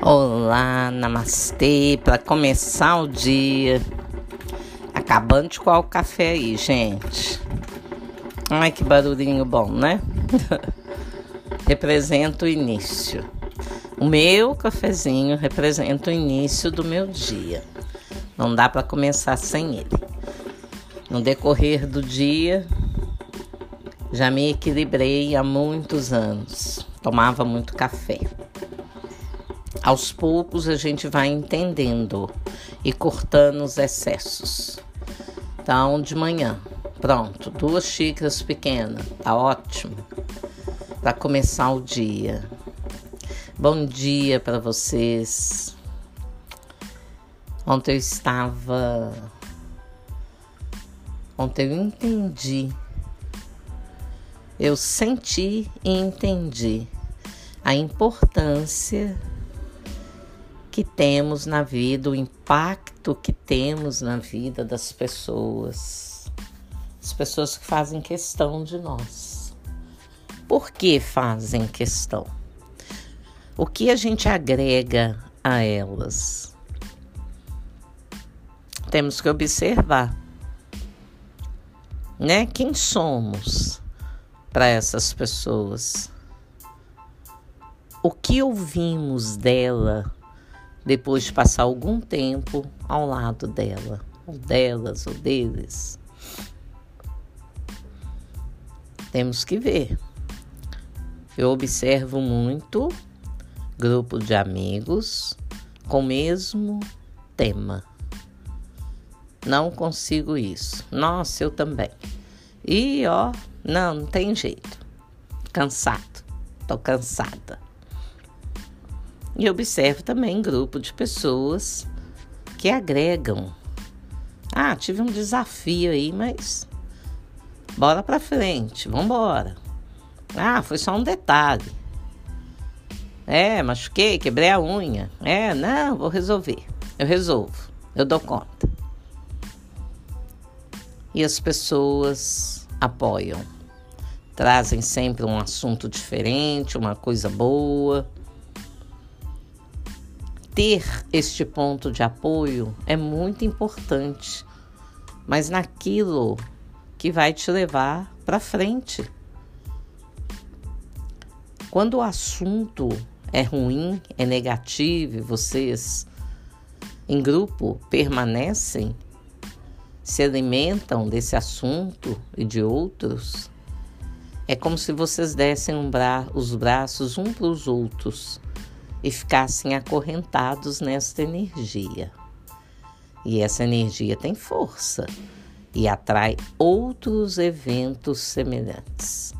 Olá, namastê, para começar o dia. Acabando de coar o café aí, gente. Ai, que barulhinho bom, né? representa o início. O meu cafezinho representa o início do meu dia. Não dá para começar sem ele. No decorrer do dia, já me equilibrei há muitos anos. Tomava muito café. Aos poucos a gente vai entendendo e cortando os excessos. Então, de manhã, pronto, duas xícaras pequenas, tá ótimo para começar o dia. Bom dia para vocês. Ontem eu estava. Ontem eu entendi. Eu senti e entendi a importância que temos na vida, o impacto que temos na vida das pessoas, as pessoas que fazem questão de nós. Por que fazem questão? O que a gente agrega a elas? Temos que observar, né? Quem somos para essas pessoas? O que ouvimos dela depois de passar algum tempo ao lado dela, ou delas, ou deles. Temos que ver. Eu observo muito grupo de amigos com o mesmo tema. Não consigo isso. Nossa, eu também. E ó, não, não tem jeito. Cansado. Tô cansada. E observo também grupo de pessoas que agregam. Ah, tive um desafio aí, mas bora para frente, vamos embora. Ah, foi só um detalhe. É, machuquei, quebrei a unha. É, não, vou resolver. Eu resolvo, eu dou conta. E as pessoas apoiam. Trazem sempre um assunto diferente, uma coisa boa ter este ponto de apoio é muito importante, mas naquilo que vai te levar para frente. Quando o assunto é ruim, é negativo, vocês em grupo permanecem, se alimentam desse assunto e de outros, é como se vocês dessem um bra os braços um para os outros e ficassem acorrentados nesta energia. E essa energia tem força e atrai outros eventos semelhantes.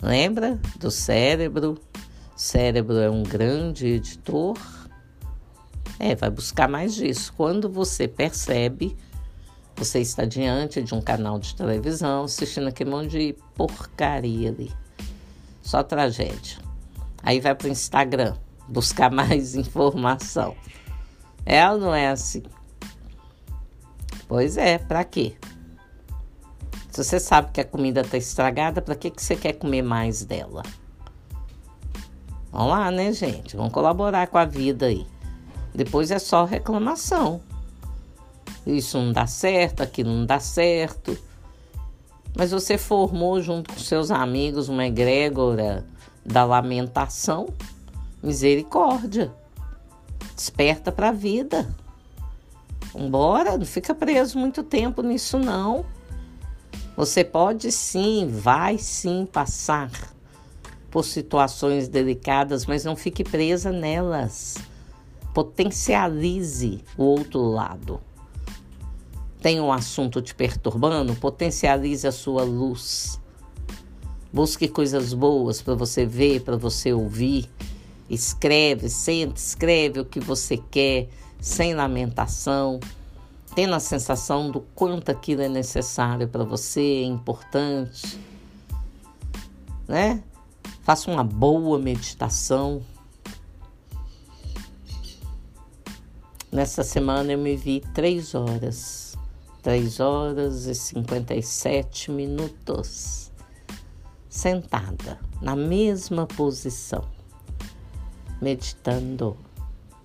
Lembra do cérebro? cérebro é um grande editor. É, vai buscar mais disso. Quando você percebe, você está diante de um canal de televisão assistindo aquele monte de porcaria ali. Só tragédia. Aí vai para o Instagram buscar mais informação. É ou não é assim? Pois é, para quê? Se você sabe que a comida está estragada, para que, que você quer comer mais dela? Vamos lá, né, gente? Vamos colaborar com a vida aí. Depois é só reclamação. Isso não dá certo, aquilo não dá certo. Mas você formou junto com seus amigos uma egrégora da lamentação, misericórdia. Desperta para a vida. Vambora, não fica preso muito tempo nisso não. Você pode sim, vai sim passar por situações delicadas, mas não fique presa nelas. Potencialize o outro lado. Tem um assunto te perturbando? Potencialize a sua luz. Busque coisas boas para você ver, para você ouvir. Escreve, sente, escreve o que você quer, sem lamentação, tendo a sensação do quanto aquilo é necessário para você, é importante. Né? Faça uma boa meditação. Nessa semana eu me vi três horas, três horas e cinquenta e sete minutos sentada na mesma posição. meditando.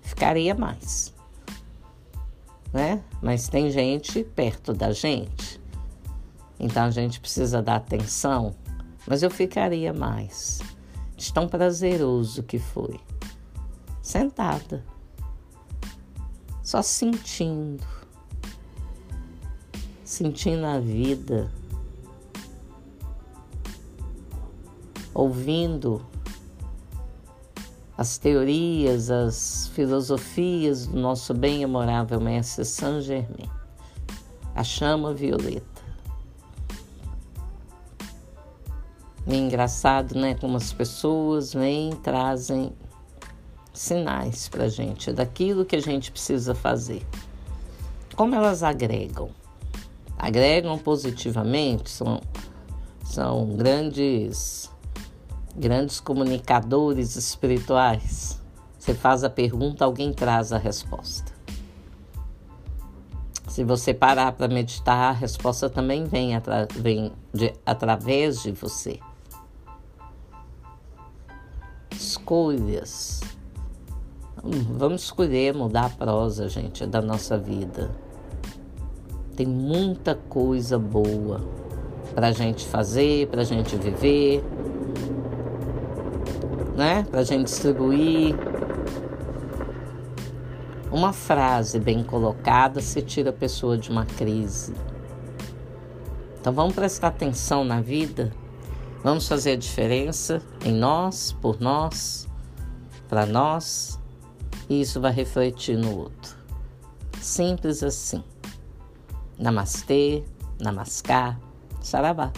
Ficaria mais. Né? Mas tem gente perto da gente. Então a gente precisa dar atenção. Mas eu ficaria mais. De tão prazeroso que foi. Sentada. Só sentindo. Sentindo a vida. Ouvindo as teorias, as filosofias do nosso bem amorável mestre Saint Germain, a chama violeta. É engraçado, né? Como as pessoas vêm trazem sinais para gente daquilo que a gente precisa fazer. Como elas agregam? Agregam positivamente, são, são grandes grandes comunicadores espirituais. Você faz a pergunta, alguém traz a resposta. Se você parar para meditar, a resposta também vem, atra vem de, através de você. Escolhas. Vamos escolher mudar a prosa, gente, da nossa vida. Tem muita coisa boa para gente fazer, para gente viver né? Para a gente distribuir. Uma frase bem colocada se tira a pessoa de uma crise. Então vamos prestar atenção na vida, vamos fazer a diferença em nós, por nós, para nós, e isso vai refletir no outro. Simples assim. Namastê, namaskar, saravá.